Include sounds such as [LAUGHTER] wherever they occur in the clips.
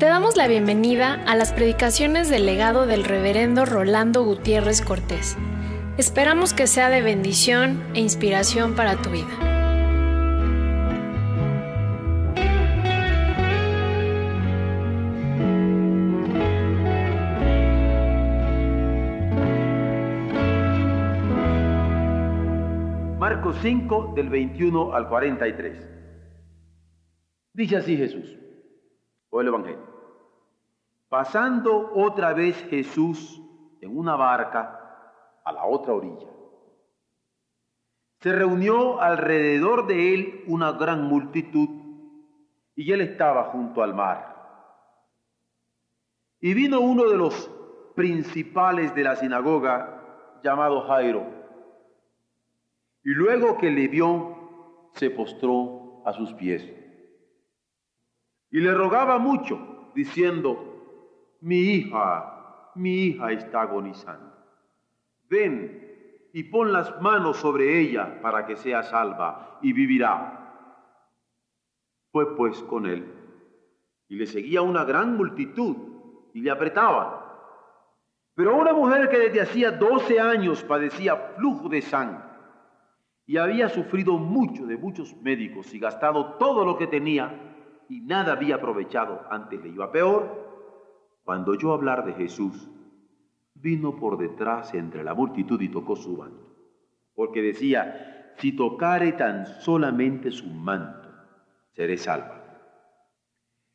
Te damos la bienvenida a las predicaciones del legado del reverendo Rolando Gutiérrez Cortés. Esperamos que sea de bendición e inspiración para tu vida. Marcos 5 del 21 al 43. Dice así Jesús, o el Evangelio. Pasando otra vez Jesús en una barca a la otra orilla, se reunió alrededor de él una gran multitud y él estaba junto al mar. Y vino uno de los principales de la sinagoga llamado Jairo. Y luego que le vio, se postró a sus pies. Y le rogaba mucho, diciendo, mi hija, mi hija está agonizando. Ven y pon las manos sobre ella para que sea salva y vivirá. Fue pues con él y le seguía una gran multitud y le apretaban. Pero una mujer que desde hacía doce años padecía flujo de sangre y había sufrido mucho de muchos médicos y gastado todo lo que tenía y nada había aprovechado, antes le iba peor, cuando oyó hablar de Jesús, vino por detrás entre la multitud y tocó su manto, porque decía, si tocare tan solamente su manto, seré salva.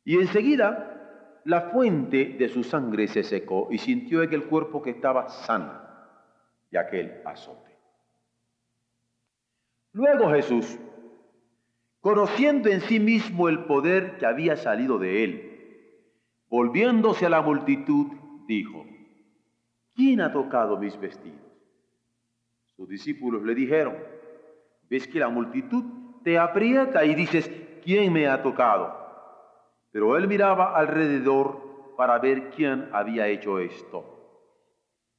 Y enseguida la fuente de su sangre se secó y sintió en el cuerpo que estaba sano de aquel azote. Luego Jesús, conociendo en sí mismo el poder que había salido de él, Volviéndose a la multitud, dijo, ¿quién ha tocado mis vestidos? Sus discípulos le dijeron, ves que la multitud te aprieta y dices, ¿quién me ha tocado? Pero él miraba alrededor para ver quién había hecho esto.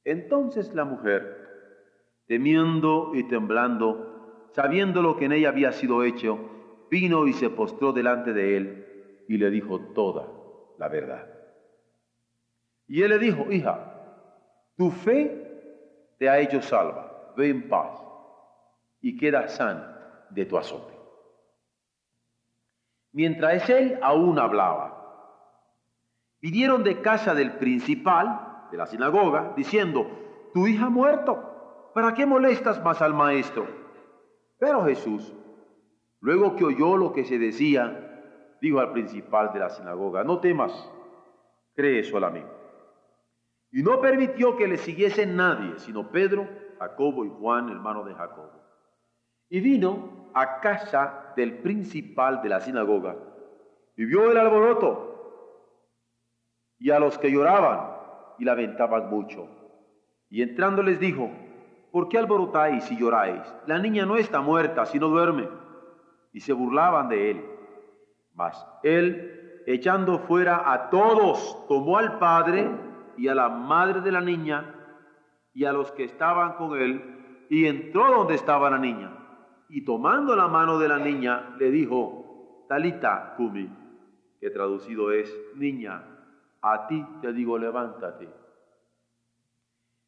Entonces la mujer, temiendo y temblando, sabiendo lo que en ella había sido hecho, vino y se postró delante de él y le dijo toda la verdad. Y él le dijo, hija, tu fe te ha hecho salva, ve en paz y queda sana de tu azote. Mientras él aún hablaba, vinieron de casa del principal de la sinagoga diciendo, tu hija ha muerto, ¿para qué molestas más al maestro? Pero Jesús, luego que oyó lo que se decía, dijo al principal de la sinagoga, no temas, cree solamente. Y no permitió que le siguiese nadie, sino Pedro, Jacobo y Juan, hermano de Jacobo. Y vino a casa del principal de la sinagoga y vio el alboroto y a los que lloraban y lamentaban mucho. Y entrando les dijo, ¿por qué alborotáis y lloráis? La niña no está muerta, sino duerme. Y se burlaban de él. Mas él, echando fuera a todos, tomó al padre y a la madre de la niña y a los que estaban con él, y entró donde estaba la niña. Y tomando la mano de la niña, le dijo, Talita Kumi, que traducido es, niña, a ti te digo, levántate.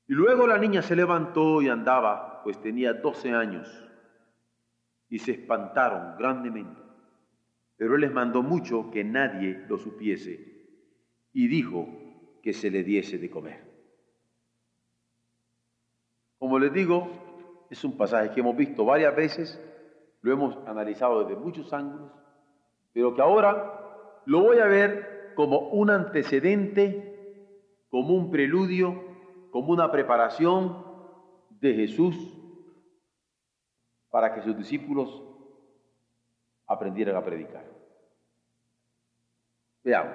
Y luego la niña se levantó y andaba, pues tenía doce años, y se espantaron grandemente. Pero él les mandó mucho que nadie lo supiese y dijo que se le diese de comer. Como les digo, es un pasaje que hemos visto varias veces, lo hemos analizado desde muchos ángulos, pero que ahora lo voy a ver como un antecedente, como un preludio, como una preparación de Jesús para que sus discípulos aprendieran a predicar. Veamos.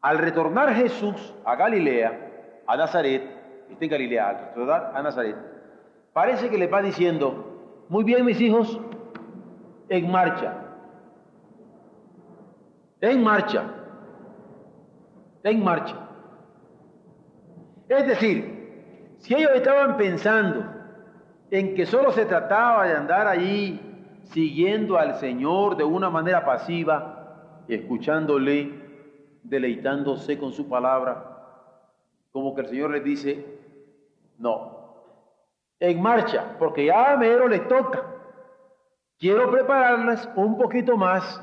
Al retornar Jesús a Galilea, a Nazaret, está en Galilea, a Nazaret, parece que le va diciendo, muy bien mis hijos, en marcha, en marcha, en marcha. Es decir, si ellos estaban pensando en que solo se trataba de andar allí siguiendo al Señor de una manera pasiva, escuchándole, deleitándose con su palabra, como que el Señor les dice, no, en marcha, porque ya a mero les toca. Quiero prepararlas un poquito más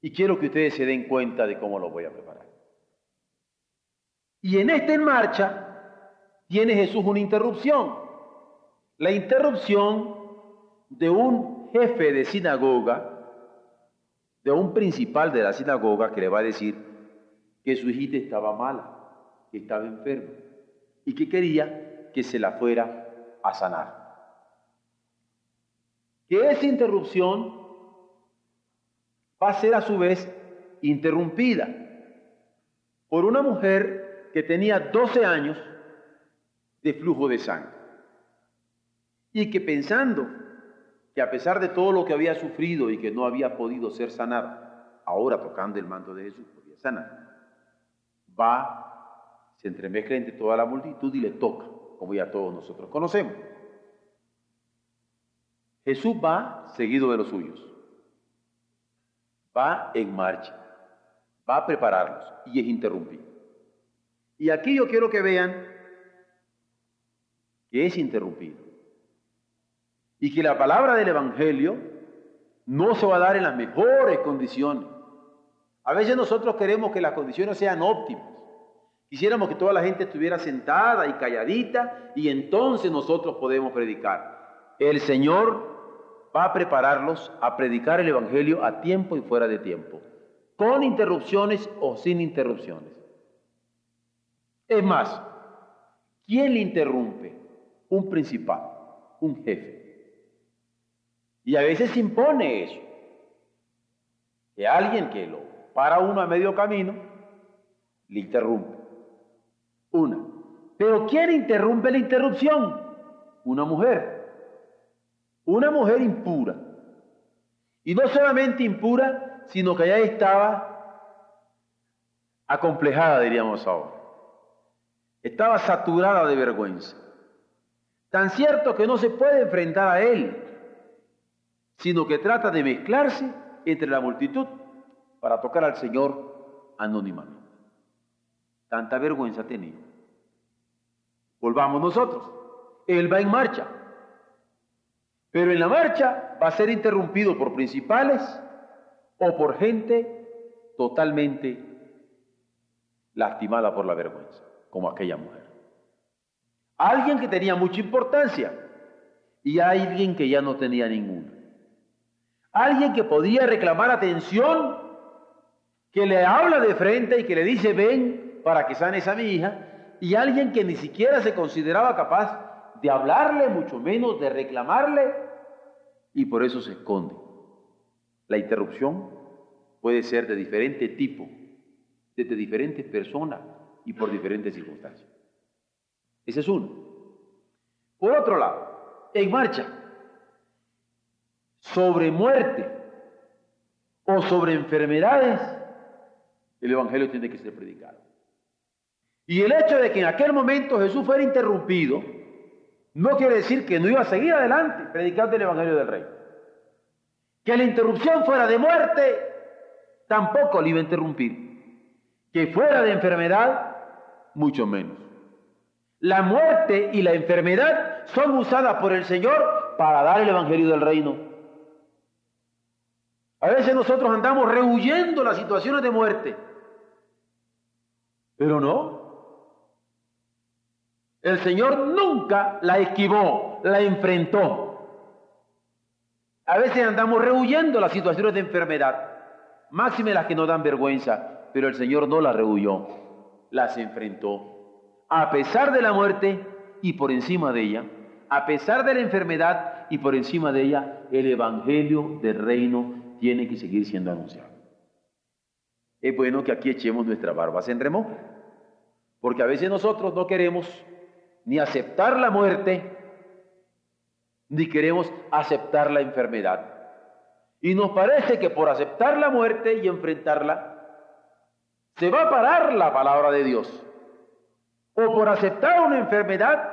y quiero que ustedes se den cuenta de cómo lo voy a preparar. Y en esta en marcha tiene Jesús una interrupción. La interrupción de un jefe de sinagoga, de un principal de la sinagoga que le va a decir que su hijita estaba mala, que estaba enferma y que quería que se la fuera a sanar. Que esa interrupción va a ser a su vez interrumpida por una mujer que tenía 12 años de flujo de sangre y que pensando que a pesar de todo lo que había sufrido y que no había podido ser sanado, ahora tocando el manto de Jesús podía sanar, va, se entremezcla entre toda la multitud y le toca, como ya todos nosotros conocemos. Jesús va seguido de los suyos, va en marcha, va a prepararlos y es interrumpido. Y aquí yo quiero que vean que es interrumpido y que la palabra del Evangelio no se va a dar en las mejores condiciones. A veces nosotros queremos que las condiciones sean óptimas. Quisiéramos que toda la gente estuviera sentada y calladita y entonces nosotros podemos predicar. El Señor va a prepararlos a predicar el Evangelio a tiempo y fuera de tiempo, con interrupciones o sin interrupciones. Es más, ¿quién le interrumpe? Un principal, un jefe. Y a veces impone eso. Que alguien que lo para uno a medio camino, le interrumpe. Una. Pero ¿quién interrumpe la interrupción? Una mujer. Una mujer impura. Y no solamente impura, sino que ya estaba acomplejada, diríamos ahora. Estaba saturada de vergüenza. Tan cierto que no se puede enfrentar a él sino que trata de mezclarse entre la multitud para tocar al Señor anónimamente. Tanta vergüenza tenía. Volvamos nosotros. Él va en marcha. Pero en la marcha va a ser interrumpido por principales o por gente totalmente lastimada por la vergüenza, como aquella mujer. Alguien que tenía mucha importancia y alguien que ya no tenía ninguna. Alguien que podía reclamar atención, que le habla de frente y que le dice, ven para que sanes a mi hija, y alguien que ni siquiera se consideraba capaz de hablarle, mucho menos de reclamarle, y por eso se esconde. La interrupción puede ser de diferente tipo, desde diferentes personas y por diferentes circunstancias. Ese es uno. Por otro lado, en marcha, sobre muerte o sobre enfermedades, el Evangelio tiene que ser predicado. Y el hecho de que en aquel momento Jesús fuera interrumpido, no quiere decir que no iba a seguir adelante predicando el Evangelio del Rey. Que la interrupción fuera de muerte, tampoco le iba a interrumpir. Que fuera de enfermedad, mucho menos. La muerte y la enfermedad son usadas por el Señor para dar el Evangelio del Reino. A veces nosotros andamos rehuyendo las situaciones de muerte, pero no. El Señor nunca la esquivó, la enfrentó. A veces andamos rehuyendo las situaciones de enfermedad, máxime las que nos dan vergüenza, pero el Señor no las rehuyó, las enfrentó. A pesar de la muerte y por encima de ella, a pesar de la enfermedad y por encima de ella, el Evangelio del reino tiene que seguir siendo anunciado. Es bueno que aquí echemos nuestras barbas en remojo, porque a veces nosotros no queremos ni aceptar la muerte, ni queremos aceptar la enfermedad. Y nos parece que por aceptar la muerte y enfrentarla, se va a parar la palabra de Dios. O por aceptar una enfermedad,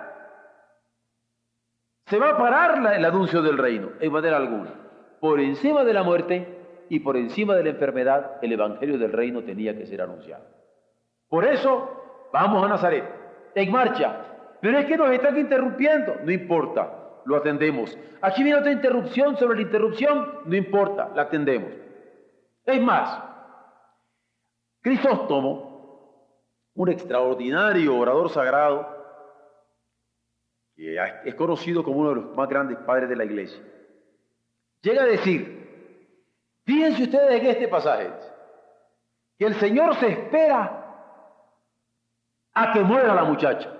se va a parar el anuncio del reino, en manera alguna por encima de la muerte y por encima de la enfermedad el Evangelio del Reino tenía que ser anunciado. Por eso vamos a Nazaret, en marcha. Pero es que nos están interrumpiendo, no importa, lo atendemos. Aquí viene otra interrupción sobre la interrupción, no importa, la atendemos. Es más, Crisóstomo, un extraordinario orador sagrado, que es conocido como uno de los más grandes padres de la iglesia, llega a decir, fíjense ustedes en este pasaje, que el Señor se espera a que muera la muchacha.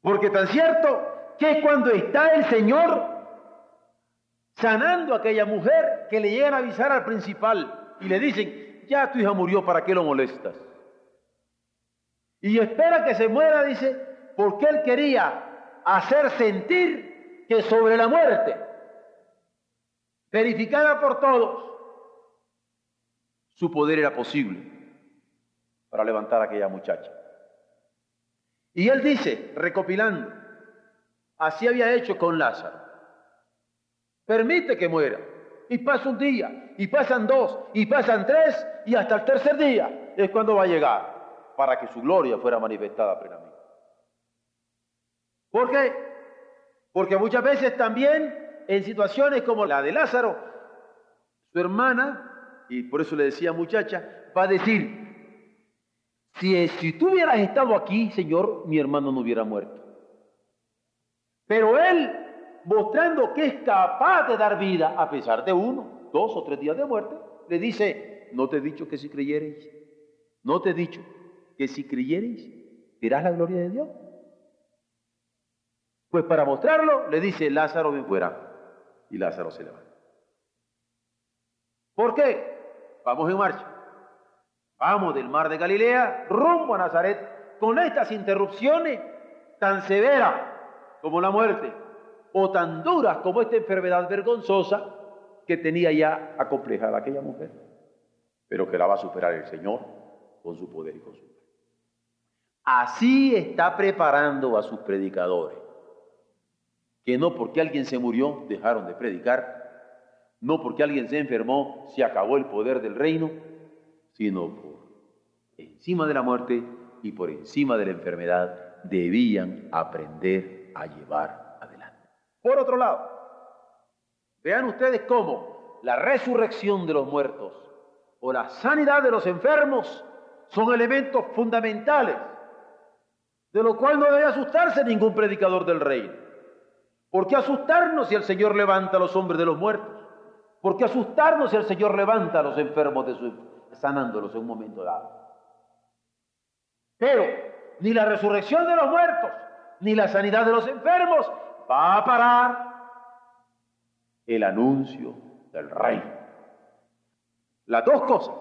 Porque tan cierto que cuando está el Señor sanando a aquella mujer que le llegan a avisar al principal y le dicen, ya tu hija murió, ¿para qué lo molestas? Y espera que se muera, dice, porque él quería hacer sentir que sobre la muerte, verificada por todos, su poder era posible para levantar a aquella muchacha. Y él dice, recopilando, así había hecho con Lázaro. Permite que muera. Y pasa un día, y pasan dos, y pasan tres, y hasta el tercer día es cuando va a llegar para que su gloria fuera manifestada plenamente. ¿Por qué? Porque muchas veces también en situaciones como la de Lázaro, su hermana, y por eso le decía muchacha, va a decir, si, si tú hubieras estado aquí, Señor, mi hermano no hubiera muerto. Pero él, mostrando que es capaz de dar vida a pesar de uno, dos o tres días de muerte, le dice, no te he dicho que si creyereis, no te he dicho que si creyereis, verás la gloria de Dios. Pues para mostrarlo, le dice, Lázaro, ven fuera. Y Lázaro se levanta. ¿Por qué? Vamos en marcha. Vamos del mar de Galilea rumbo a Nazaret con estas interrupciones tan severas como la muerte o tan duras como esta enfermedad vergonzosa que tenía ya acomplejada aquella mujer, pero que la va a superar el Señor con su poder y con su Así está preparando a sus predicadores que no porque alguien se murió dejaron de predicar, no porque alguien se enfermó se acabó el poder del reino, sino por encima de la muerte y por encima de la enfermedad debían aprender a llevar adelante. Por otro lado, vean ustedes cómo la resurrección de los muertos o la sanidad de los enfermos son elementos fundamentales, de lo cual no debe asustarse ningún predicador del reino. ¿Por qué asustarnos si el Señor levanta a los hombres de los muertos? ¿Por qué asustarnos si el Señor levanta a los enfermos de su, sanándolos en un momento dado? Pero ni la resurrección de los muertos, ni la sanidad de los enfermos va a parar el anuncio del rey. Las dos cosas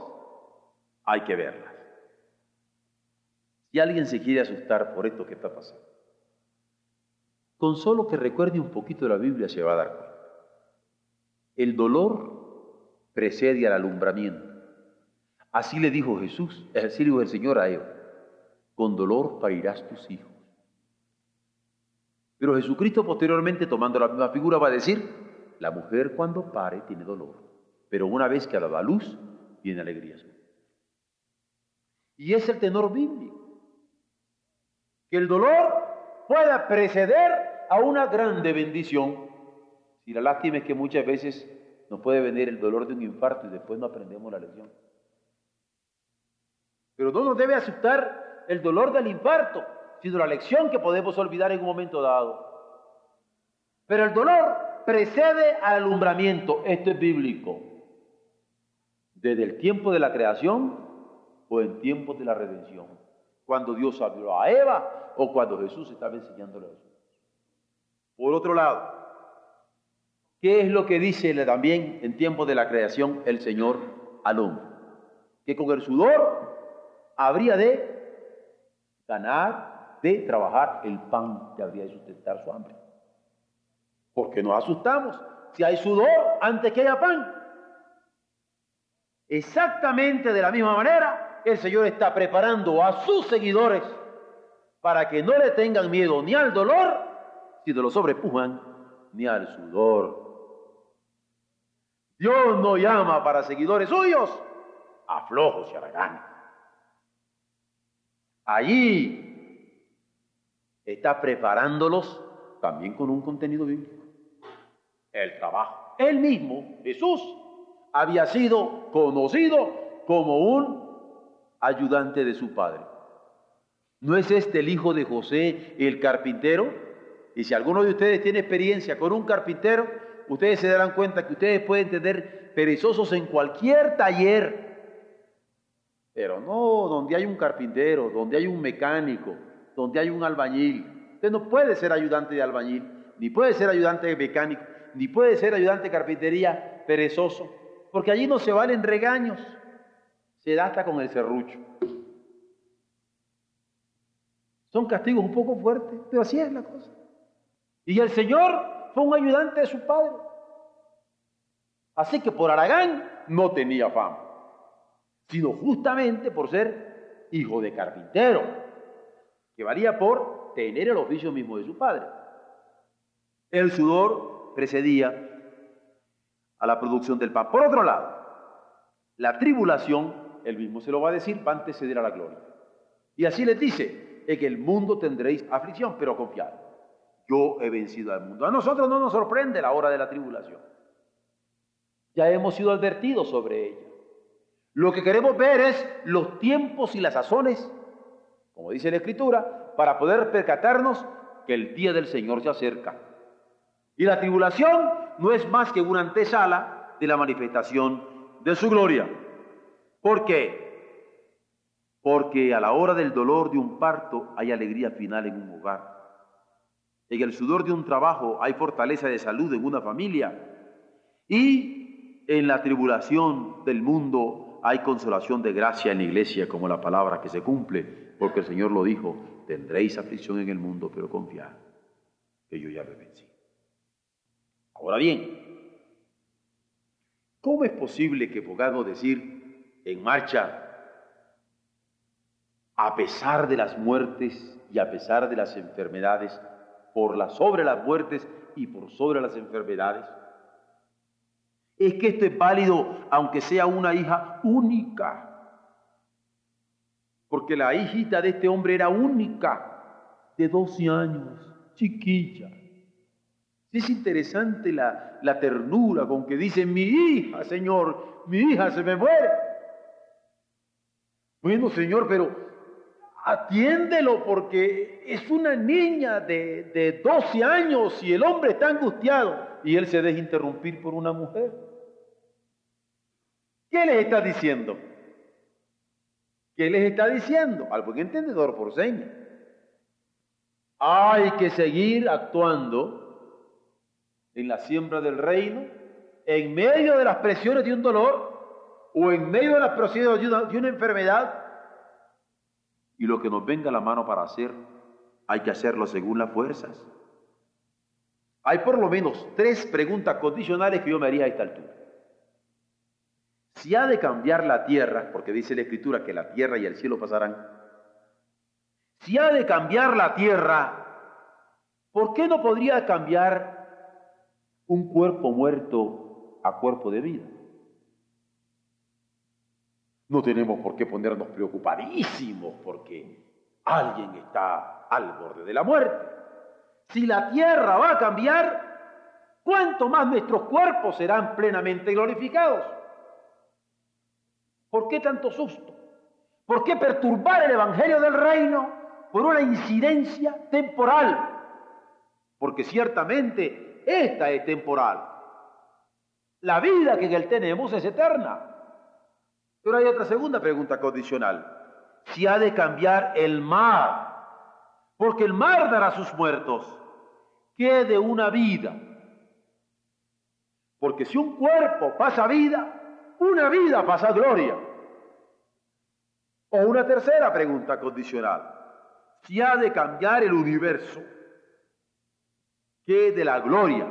hay que verlas. Si alguien se quiere asustar por esto que está pasando, con solo que recuerde un poquito la Biblia se va a dar cuenta. El dolor precede al alumbramiento. Así le dijo Jesús, así le dijo el Señor a Eva, con dolor parirás tus hijos. Pero Jesucristo posteriormente, tomando la misma figura, va a decir, la mujer cuando pare tiene dolor, pero una vez que ha dado luz, viene alegría. Y es el tenor bíblico, que el dolor pueda preceder a una grande bendición. Si la lástima es que muchas veces nos puede venir el dolor de un infarto y después no aprendemos la lección. Pero no nos debe asustar el dolor del infarto, sino la lección que podemos olvidar en un momento dado. Pero el dolor precede al alumbramiento. Esto es bíblico. Desde el tiempo de la creación o en tiempos de la redención. Cuando Dios habló a Eva o cuando Jesús estaba enseñándole a Jesús. Por otro lado, ¿qué es lo que dice también en tiempo de la creación el Señor al hombre? Que con el sudor habría de ganar, de trabajar el pan que habría de sustentar su hambre. Porque nos asustamos si hay sudor antes que haya pan. Exactamente de la misma manera, el Señor está preparando a sus seguidores para que no le tengan miedo ni al dolor si de lo sobrepujan, ni al sudor. Dios no llama para seguidores suyos a flojos y. Allí está preparándolos también con un contenido bíblico. El trabajo. Él mismo, Jesús, había sido conocido como un ayudante de su padre. ¿No es este el hijo de José, el carpintero? Y si alguno de ustedes tiene experiencia con un carpintero, ustedes se darán cuenta que ustedes pueden tener perezosos en cualquier taller, pero no donde hay un carpintero, donde hay un mecánico, donde hay un albañil. Usted no puede ser ayudante de albañil, ni puede ser ayudante de mecánico, ni puede ser ayudante de carpintería perezoso, porque allí no se valen regaños, se da hasta con el serrucho. Son castigos un poco fuertes, pero así es la cosa. Y el Señor fue un ayudante de su padre. Así que por Aragán no tenía fama, sino justamente por ser hijo de carpintero, que valía por tener el oficio mismo de su padre. El sudor precedía a la producción del pan. Por otro lado, la tribulación, él mismo se lo va a decir, va a anteceder a la gloria. Y así les dice, en el mundo tendréis aflicción, pero confiad. Yo he vencido al mundo. A nosotros no nos sorprende la hora de la tribulación. Ya hemos sido advertidos sobre ella. Lo que queremos ver es los tiempos y las sazones, como dice la Escritura, para poder percatarnos que el día del Señor se acerca. Y la tribulación no es más que una antesala de la manifestación de su gloria. ¿Por qué? Porque a la hora del dolor de un parto hay alegría final en un hogar. En el sudor de un trabajo hay fortaleza de salud en una familia. Y en la tribulación del mundo hay consolación de gracia en la iglesia, como la palabra que se cumple, porque el Señor lo dijo, tendréis aflicción en el mundo, pero confiad, que yo ya lo vencí. Ahora bien, ¿cómo es posible que podamos decir en marcha a pesar de las muertes y a pesar de las enfermedades, por la sobre las muertes y por sobre las enfermedades. Es que esto es válido aunque sea una hija única. Porque la hijita de este hombre era única, de 12 años, chiquilla. Es interesante la, la ternura con que dice, mi hija, Señor, mi hija se me muere. Bueno, Señor, pero atiéndelo porque es una niña de, de 12 años y el hombre está angustiado y él se deja interrumpir por una mujer. ¿Qué les está diciendo? ¿Qué les está diciendo? Al buen entendedor por señas. Hay que seguir actuando en la siembra del reino en medio de las presiones de un dolor o en medio de las presiones de una, de una enfermedad y lo que nos venga la mano para hacer, hay que hacerlo según las fuerzas. Hay por lo menos tres preguntas condicionales que yo me haría a esta altura. Si ha de cambiar la tierra, porque dice la Escritura que la tierra y el cielo pasarán, si ha de cambiar la tierra, ¿por qué no podría cambiar un cuerpo muerto a cuerpo de vida? No tenemos por qué ponernos preocupadísimos porque alguien está al borde de la muerte. Si la tierra va a cambiar, ¿cuánto más nuestros cuerpos serán plenamente glorificados? ¿Por qué tanto susto? ¿Por qué perturbar el Evangelio del Reino por una incidencia temporal? Porque ciertamente esta es temporal. La vida que en él tenemos es eterna. Pero hay otra segunda pregunta condicional. Si ha de cambiar el mar, porque el mar dará sus muertos, ¿qué de una vida? Porque si un cuerpo pasa vida, una vida pasa gloria. O una tercera pregunta condicional. Si ha de cambiar el universo, ¿qué de la gloria?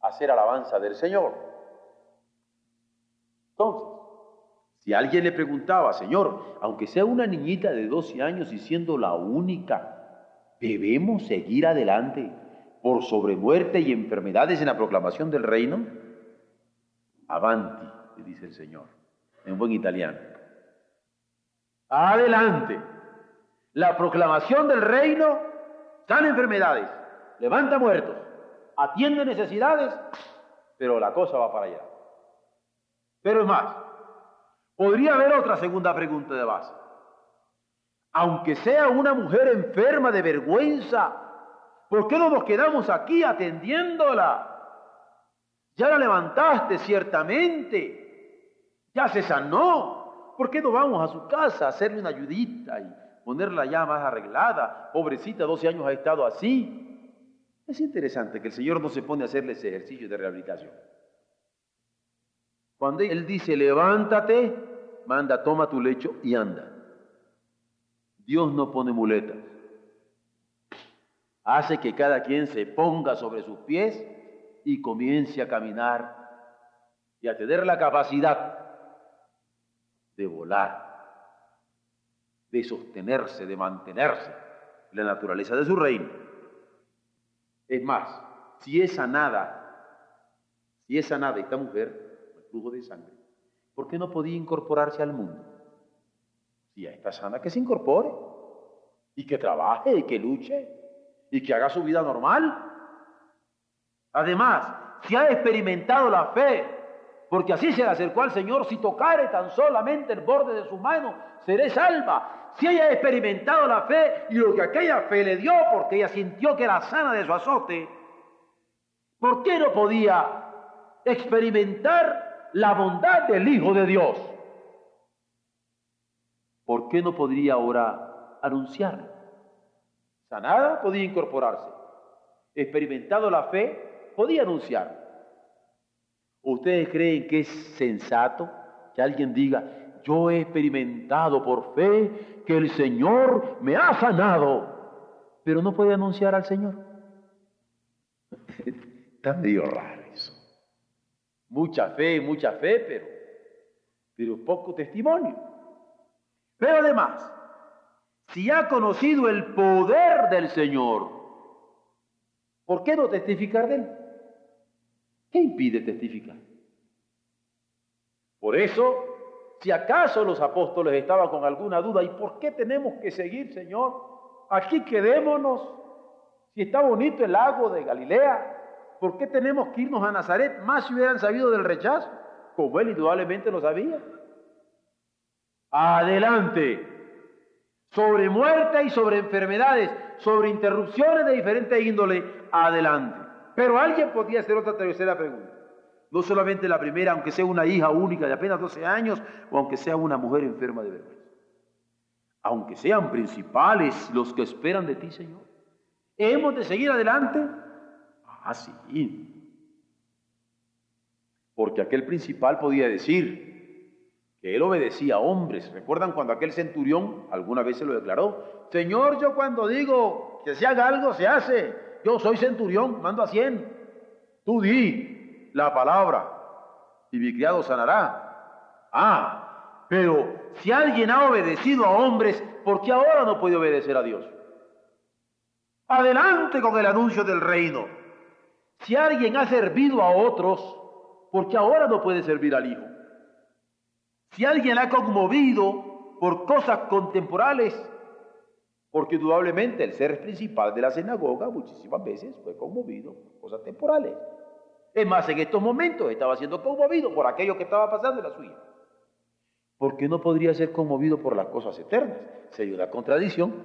Hacer alabanza del Señor. Entonces, si alguien le preguntaba, Señor, aunque sea una niñita de 12 años y siendo la única, ¿debemos seguir adelante por sobremuerte y enfermedades en la proclamación del reino? avanti, le dice el Señor, en buen italiano. Adelante. La proclamación del reino sana enfermedades, levanta muertos, atiende necesidades, pero la cosa va para allá. Pero es más, podría haber otra segunda pregunta de base. Aunque sea una mujer enferma de vergüenza, ¿por qué no nos quedamos aquí atendiéndola? Ya la levantaste ciertamente, ya se sanó. ¿Por qué no vamos a su casa a hacerle una ayudita y ponerla ya más arreglada? Pobrecita, 12 años ha estado así. Es interesante que el Señor no se pone a hacerle ese ejercicio de rehabilitación. Cuando Él dice, levántate, manda, toma tu lecho y anda. Dios no pone muletas. Hace que cada quien se ponga sobre sus pies y comience a caminar y a tener la capacidad de volar, de sostenerse, de mantenerse en la naturaleza de su reino. Es más, si es sanada, si es sanada esta mujer, el flujo de sangre, ¿por qué no podía incorporarse al mundo? Si ya está sana, que se incorpore y que trabaje y que luche y que haga su vida normal. Además, si ha experimentado la fe, porque así se le acercó al Señor, si tocare tan solamente el borde de su mano, seré salva si ella ha experimentado la fe y lo que aquella fe le dio porque ella sintió que era sana de su azote, ¿por qué no podía experimentar la bondad del Hijo de Dios? ¿Por qué no podría ahora anunciarlo? Sanada podía incorporarse. Experimentado la fe, podía anunciar. ¿Ustedes creen que es sensato que alguien diga, yo he experimentado por fe que el Señor me ha sanado, pero no puede anunciar al Señor. [LAUGHS] Está medio raro. Mucha fe, mucha fe, pero, pero poco testimonio. Pero además, si ha conocido el poder del Señor, ¿por qué no testificar de él? ¿Qué impide testificar? Por eso si acaso los apóstoles estaban con alguna duda, ¿y por qué tenemos que seguir, Señor? Aquí quedémonos. Si está bonito el lago de Galilea, ¿por qué tenemos que irnos a Nazaret? Más si hubieran sabido del rechazo, como él indudablemente lo sabía. Adelante. Sobre muerte y sobre enfermedades, sobre interrupciones de diferente índole, adelante. Pero alguien podía hacer otra tercera pregunta. No solamente la primera, aunque sea una hija única de apenas 12 años o aunque sea una mujer enferma de vergüenza. Aunque sean principales los que esperan de ti, Señor. ¿Hemos de seguir adelante? Ah, sí. Porque aquel principal podía decir que él obedecía a hombres. ¿Recuerdan cuando aquel centurión alguna vez se lo declaró? Señor, yo cuando digo que se haga algo, se hace. Yo soy centurión, mando a cien. Tú di, la palabra y mi criado sanará. Ah, pero si alguien ha obedecido a hombres, ¿por qué ahora no puede obedecer a Dios? Adelante con el anuncio del reino. Si alguien ha servido a otros, ¿por qué ahora no puede servir al Hijo? Si alguien ha conmovido por cosas contemporales, porque indudablemente el ser principal de la sinagoga muchísimas veces fue conmovido por cosas temporales. Es más, en estos momentos estaba siendo conmovido por aquello que estaba pasando en la suya. ¿Por qué no podría ser conmovido por las cosas eternas? Sería una contradicción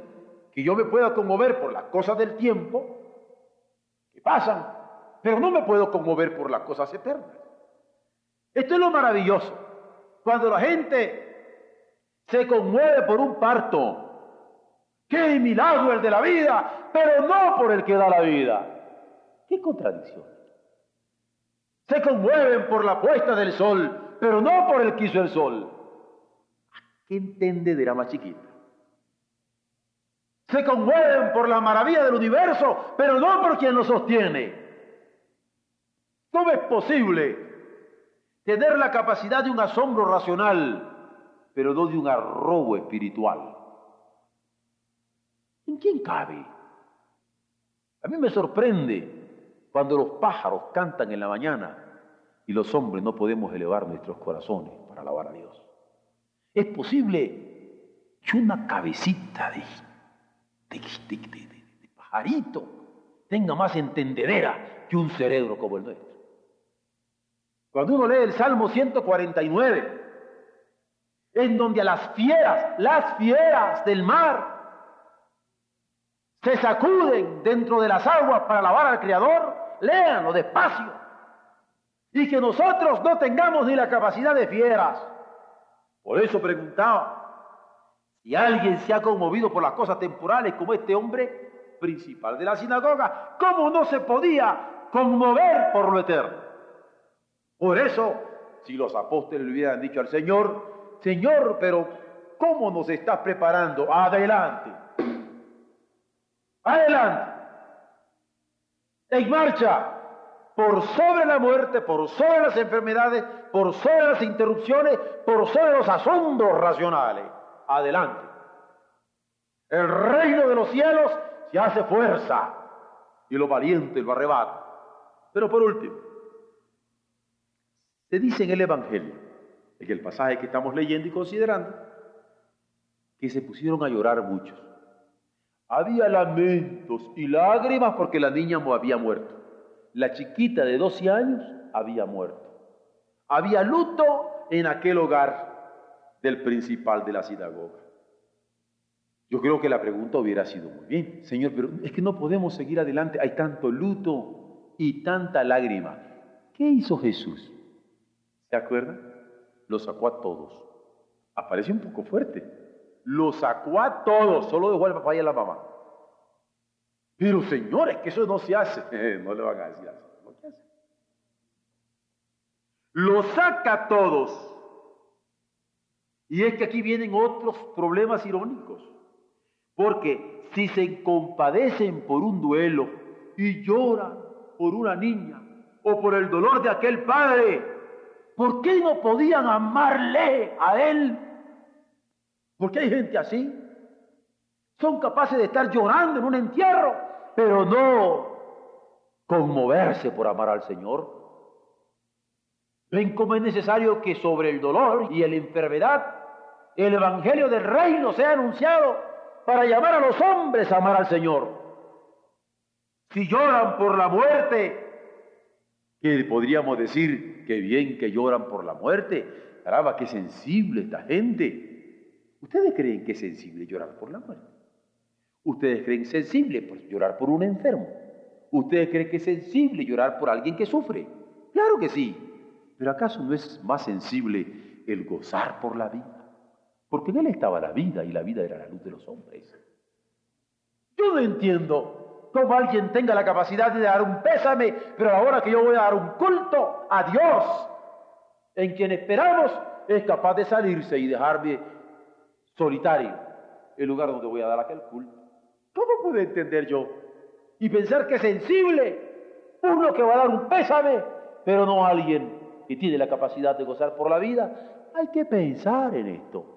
que yo me pueda conmover por las cosas del tiempo que pasan, pero no me puedo conmover por las cosas eternas. Esto es lo maravilloso. Cuando la gente se conmueve por un parto, qué milagro el de la vida, pero no por el que da la vida. Qué contradicción. Se conmueven por la puesta del sol, pero no por el quiso el sol. ¿Qué entendedera más chiquita? Se conmueven por la maravilla del universo, pero no por quien lo sostiene. ¿Cómo es posible tener la capacidad de un asombro racional, pero no de un arrobo espiritual? ¿En quién cabe? A mí me sorprende cuando los pájaros cantan en la mañana, y los hombres no podemos elevar nuestros corazones para alabar a Dios. Es posible que una cabecita de, de, pajarito tenga más entendedera que un cerebro como el nuestro. Cuando uno lee el Salmo 149, en donde a las fieras, las fieras del mar, se sacuden dentro de las aguas para alabar al Creador, léanlo despacio. Y que nosotros no tengamos ni la capacidad de fieras. Por eso preguntaba, si alguien se ha conmovido por las cosas temporales como este hombre principal de la sinagoga, ¿cómo no se podía conmover por lo eterno? Por eso, si los apóstoles le hubieran dicho al Señor, Señor, pero ¿cómo nos estás preparando? Adelante. Adelante. En marcha. Por sobre la muerte, por sobre las enfermedades, por sobre las interrupciones, por sobre los asombros racionales. Adelante. El reino de los cielos se hace fuerza y lo valiente lo arrebata. Pero por último, se dice en el Evangelio, en el pasaje que estamos leyendo y considerando, que se pusieron a llorar muchos. Había lamentos y lágrimas porque la niña había muerto. La chiquita de 12 años había muerto. Había luto en aquel hogar del principal de la sinagoga. Yo creo que la pregunta hubiera sido muy bien, Señor, pero es que no podemos seguir adelante. Hay tanto luto y tanta lágrima. ¿Qué hizo Jesús? ¿Se acuerdan? Lo sacó a todos. Aparece un poco fuerte. Lo sacó a todos, solo dejó al papá y a la mamá. Pero señores, que eso no se hace. [LAUGHS] no le van a decir así. Lo que hace. Lo saca a todos. Y es que aquí vienen otros problemas irónicos. Porque si se compadecen por un duelo y lloran por una niña o por el dolor de aquel padre, ¿Por qué no podían amarle a Él? Porque hay gente así. Son capaces de estar llorando en un entierro, pero no conmoverse por amar al Señor. Ven cómo es necesario que sobre el dolor y la enfermedad el Evangelio del Reino sea anunciado para llamar a los hombres a amar al Señor. Si lloran por la muerte, que podríamos decir que bien que lloran por la muerte. Caramba, qué sensible esta gente. ¿Ustedes creen que es sensible llorar por la muerte? ¿Ustedes creen sensible por llorar por un enfermo? ¿Ustedes creen que es sensible llorar por alguien que sufre? Claro que sí. Pero ¿acaso no es más sensible el gozar por la vida? Porque en él estaba la vida y la vida era la luz de los hombres. Yo no entiendo como alguien tenga la capacidad de dar un pésame, pero ahora que yo voy a dar un culto a Dios, en quien esperamos, es capaz de salirse y dejarme solitario el lugar donde voy a dar aquel culto. ¿Cómo puedo entender yo? Y pensar que es sensible uno que va a dar un pésame, pero no alguien que tiene la capacidad de gozar por la vida. Hay que pensar en esto.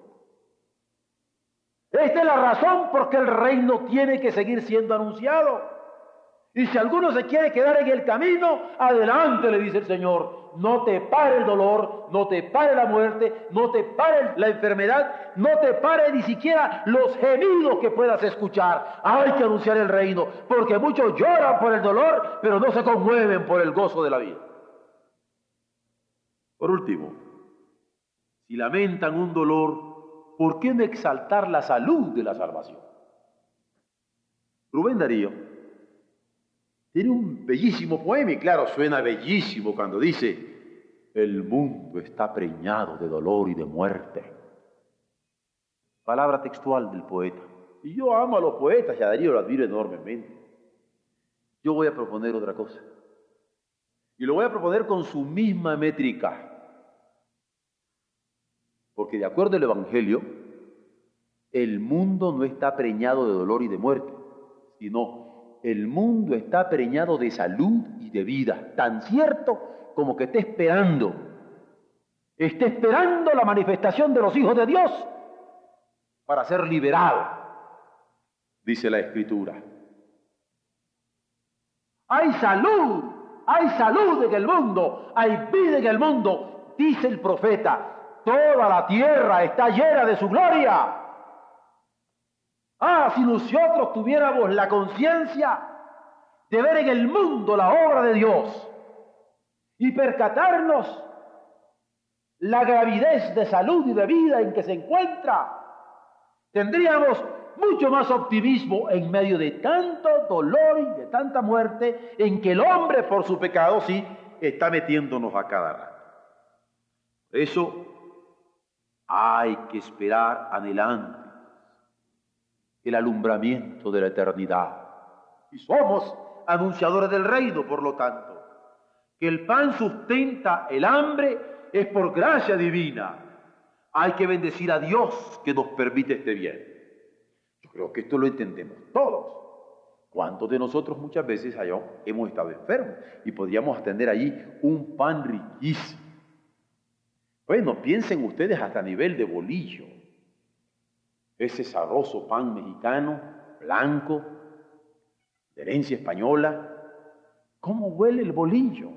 Esta es la razón por qué el reino tiene que seguir siendo anunciado. Y si alguno se quiere quedar en el camino, adelante, le dice el Señor. No te pare el dolor, no te pare la muerte, no te pare la enfermedad, no te pare ni siquiera los gemidos que puedas escuchar. Hay que anunciar el reino, porque muchos lloran por el dolor, pero no se conmueven por el gozo de la vida. Por último, si lamentan un dolor, ¿por qué no exaltar la salud de la salvación? Rubén Darío tiene un bellísimo poema y claro, suena bellísimo cuando dice, el mundo está preñado de dolor y de muerte. Palabra textual del poeta. Y yo amo a los poetas y a Darío lo admiro enormemente. Yo voy a proponer otra cosa. Y lo voy a proponer con su misma métrica. Porque de acuerdo al Evangelio, el mundo no está preñado de dolor y de muerte, sino el mundo está preñado de salud y de vida, tan cierto como que está esperando, está esperando la manifestación de los hijos de Dios para ser liberado, dice la Escritura. Hay salud hay salud en el mundo, hay vida en el mundo, dice el profeta, toda la tierra está llena de su gloria. Ah, si nosotros tuviéramos la conciencia de ver en el mundo la obra de Dios y percatarnos la gravidez de salud y de vida en que se encuentra, tendríamos mucho más optimismo en medio de tanto dolor y de tanta muerte en que el hombre por su pecado sí está metiéndonos a cada rato. eso hay que esperar adelante el alumbramiento de la eternidad. Y somos anunciadores del reino, por lo tanto. Que el pan sustenta el hambre es por gracia divina. Hay que bendecir a Dios que nos permite este bien. Yo creo que esto lo entendemos todos. ¿Cuántos de nosotros muchas veces hemos estado enfermos y podríamos atender allí un pan riquísimo? Bueno, piensen ustedes hasta nivel de bolillo. Ese sabroso pan mexicano, blanco, de herencia española. ¿Cómo huele el bolillo?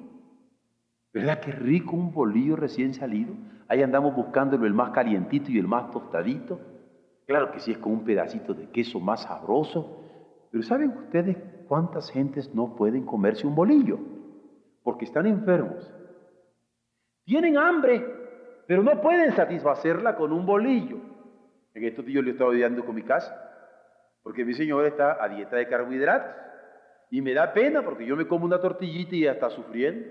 ¿Verdad que rico un bolillo recién salido? Ahí andamos buscándolo el más calientito y el más tostadito. Claro que sí es con un pedacito de queso más sabroso. Pero ¿saben ustedes cuántas gentes no pueden comerse un bolillo? Porque están enfermos. Tienen hambre, pero no pueden satisfacerla con un bolillo. En estos días yo le estaba odiando con mi casa, porque mi señora está a dieta de carbohidratos. Y me da pena porque yo me como una tortillita y ya está sufriendo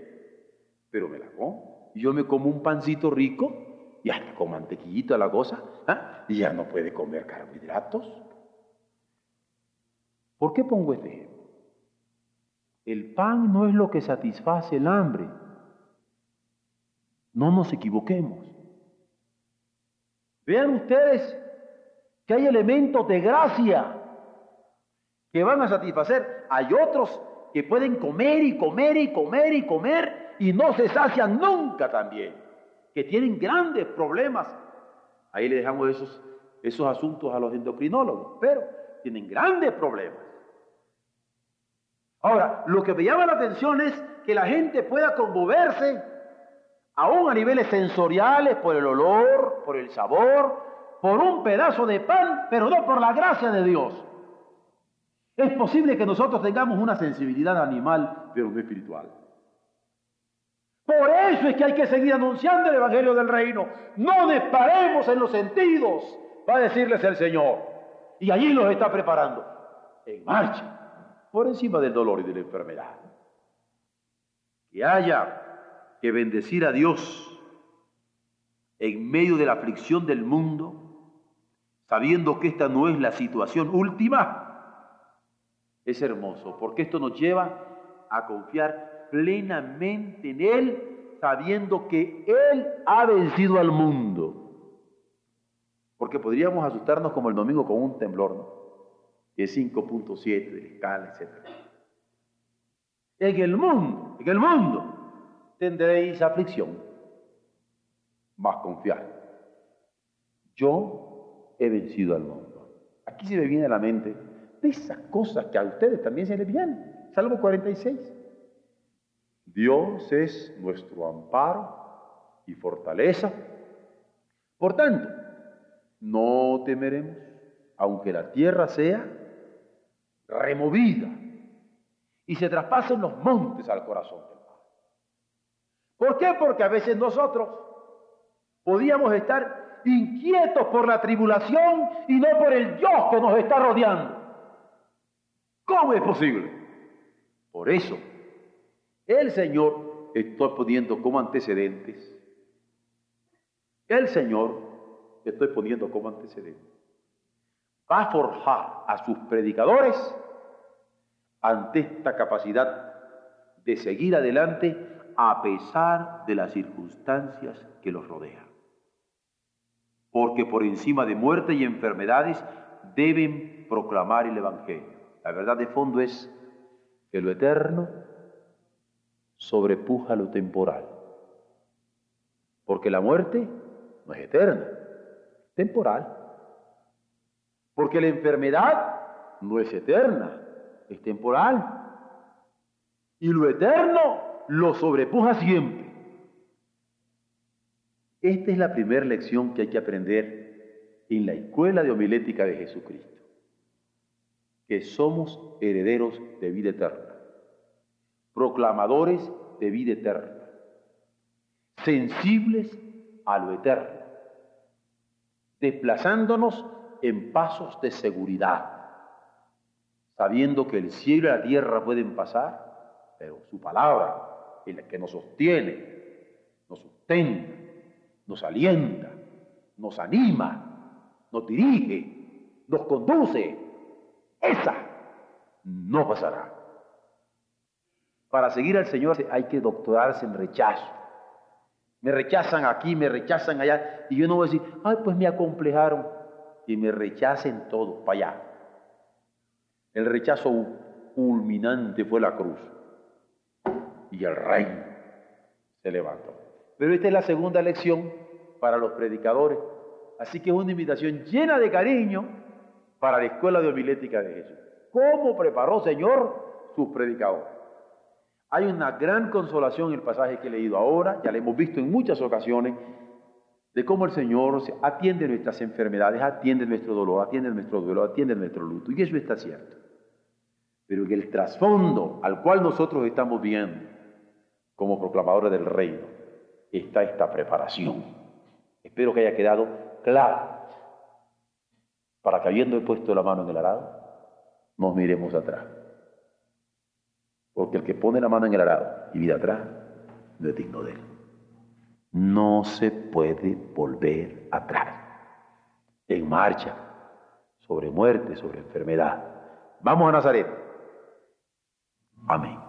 pero me la como. Y yo me como un pancito rico y hasta con mantequillito la cosa, ¿ah? y ya no puede comer carbohidratos. ¿Por qué pongo este ejemplo? El pan no es lo que satisface el hambre. No nos equivoquemos. Vean ustedes que hay elementos de gracia que van a satisfacer. Hay otros que pueden comer y comer y comer y comer y no se sacian nunca también, que tienen grandes problemas. Ahí le dejamos esos, esos asuntos a los endocrinólogos, pero tienen grandes problemas. Ahora, lo que me llama la atención es que la gente pueda conmoverse, aún a niveles sensoriales, por el olor, por el sabor, por un pedazo de pan, pero no por la gracia de Dios. Es posible que nosotros tengamos una sensibilidad animal, pero no espiritual. Por eso es que hay que seguir anunciando el Evangelio del Reino. No disparemos en los sentidos, va a decirles el Señor. Y allí los está preparando. En marcha, por encima del dolor y de la enfermedad. Que haya que bendecir a Dios en medio de la aflicción del mundo, sabiendo que esta no es la situación última, es hermoso, porque esto nos lleva a confiar plenamente en Él, sabiendo que Él ha vencido al mundo. Porque podríamos asustarnos como el domingo con un temblor, ¿no? que es 5.7 de escala, etc. En el mundo, en el mundo, tendréis aflicción, más confiar. Yo he vencido al mundo. Aquí se me viene a la mente de esas cosas que a ustedes también se les vienen. Salmo 46. Dios es nuestro amparo y fortaleza. Por tanto, no temeremos, aunque la tierra sea removida y se traspasen los montes al corazón. ¿Por qué? Porque a veces nosotros podíamos estar inquietos por la tribulación y no por el Dios que nos está rodeando. ¿Cómo es posible? Por eso el Señor, estoy poniendo como antecedentes, el Señor, estoy poniendo como antecedentes, va a forjar a sus predicadores ante esta capacidad de seguir adelante a pesar de las circunstancias que los rodean. Porque por encima de muerte y enfermedades deben proclamar el Evangelio. La verdad de fondo es que lo eterno sobrepuja lo temporal. Porque la muerte no es eterna, es temporal. Porque la enfermedad no es eterna, es temporal. Y lo eterno lo sobrepuja siempre. Esta es la primera lección que hay que aprender en la escuela de homilética de Jesucristo, que somos herederos de vida eterna, proclamadores de vida eterna, sensibles a lo eterno, desplazándonos en pasos de seguridad, sabiendo que el cielo y la tierra pueden pasar, pero su palabra es la que nos sostiene, nos sustenta, nos alienta, nos anima, nos dirige, nos conduce. Esa no pasará. Para seguir al Señor hay que doctorarse en rechazo. Me rechazan aquí, me rechazan allá, y yo no voy a decir, ay, pues me acomplejaron, y me rechacen todos para allá. El rechazo culminante fue la cruz, y el rey se levantó. Pero esta es la segunda lección para los predicadores. Así que es una invitación llena de cariño para la escuela de homilética de Jesús. ¿Cómo preparó, Señor, sus predicadores? Hay una gran consolación en el pasaje que he leído ahora, ya lo hemos visto en muchas ocasiones, de cómo el Señor atiende nuestras enfermedades, atiende nuestro dolor, atiende nuestro duelo, atiende nuestro luto. Y eso está cierto. Pero en el trasfondo al cual nosotros estamos viendo como proclamadores del reino está esta preparación. Espero que haya quedado claro para que habiendo puesto la mano en el arado, nos miremos atrás. Porque el que pone la mano en el arado y mira atrás, no es digno de él. No se puede volver atrás. En marcha, sobre muerte, sobre enfermedad. Vamos a Nazaret. Amén.